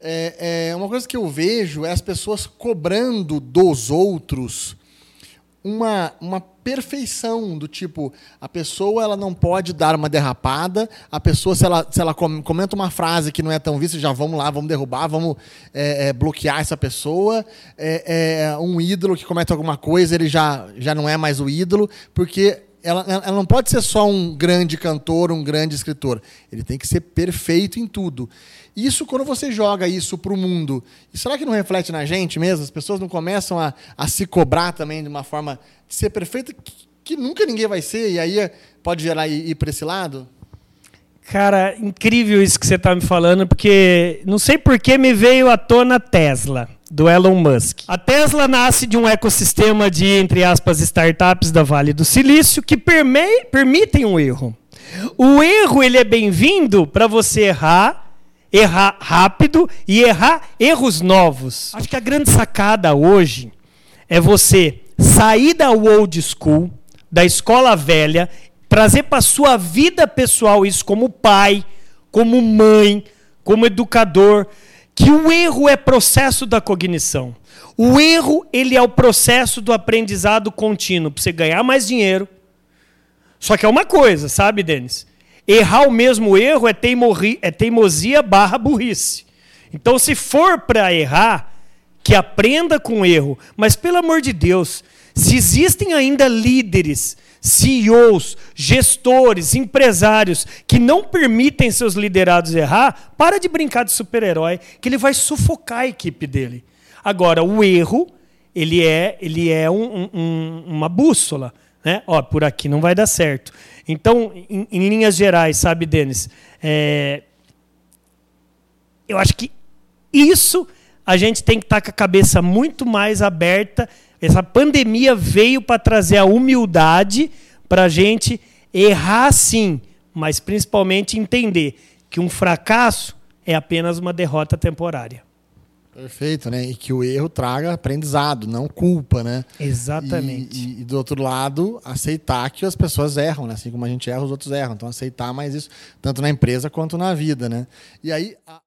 É, é, uma coisa que eu vejo é as pessoas cobrando dos outros uma, uma perfeição do tipo a pessoa ela não pode dar uma derrapada a pessoa se ela, se ela comenta uma frase que não é tão vista já vamos lá vamos derrubar vamos é, é, bloquear essa pessoa é, é, um ídolo que comete alguma coisa ele já, já não é mais o ídolo porque ela, ela não pode ser só um grande cantor, um grande escritor. Ele tem que ser perfeito em tudo. Isso, quando você joga isso para o mundo, será que não reflete na gente mesmo? As pessoas não começam a, a se cobrar também de uma forma de ser perfeita que, que nunca ninguém vai ser, e aí pode gerar ir, ir para esse lado? Cara, incrível isso que você está me falando, porque não sei por que me veio à tona Tesla do Elon Musk. A Tesla nasce de um ecossistema de, entre aspas, startups da Vale do Silício que permitem um erro. O erro ele é bem-vindo para você errar, errar rápido e errar erros novos. Acho que a grande sacada hoje é você sair da old school, da escola velha, trazer para sua vida pessoal isso como pai, como mãe, como educador que o erro é processo da cognição. O erro ele é o processo do aprendizado contínuo para você ganhar mais dinheiro. Só que é uma coisa, sabe, Denis? Errar o mesmo erro é, teimorri, é teimosia barra burrice. Então, se for para errar, que aprenda com o erro. Mas, pelo amor de Deus, se existem ainda líderes CEOs, gestores, empresários que não permitem seus liderados errar, para de brincar de super-herói, que ele vai sufocar a equipe dele. Agora, o erro, ele é, ele é um, um, uma bússola. Né? Ó, por aqui não vai dar certo. Então, em, em linhas gerais, sabe, Denis? É... Eu acho que isso a gente tem que estar com a cabeça muito mais aberta essa pandemia veio para trazer a humildade para a gente errar sim, mas principalmente entender que um fracasso é apenas uma derrota temporária. Perfeito, né? E que o erro traga aprendizado, não culpa, né? Exatamente. E, e, e, do outro lado, aceitar que as pessoas erram, né? Assim como a gente erra, os outros erram. Então, aceitar mais isso, tanto na empresa quanto na vida, né? E aí. A...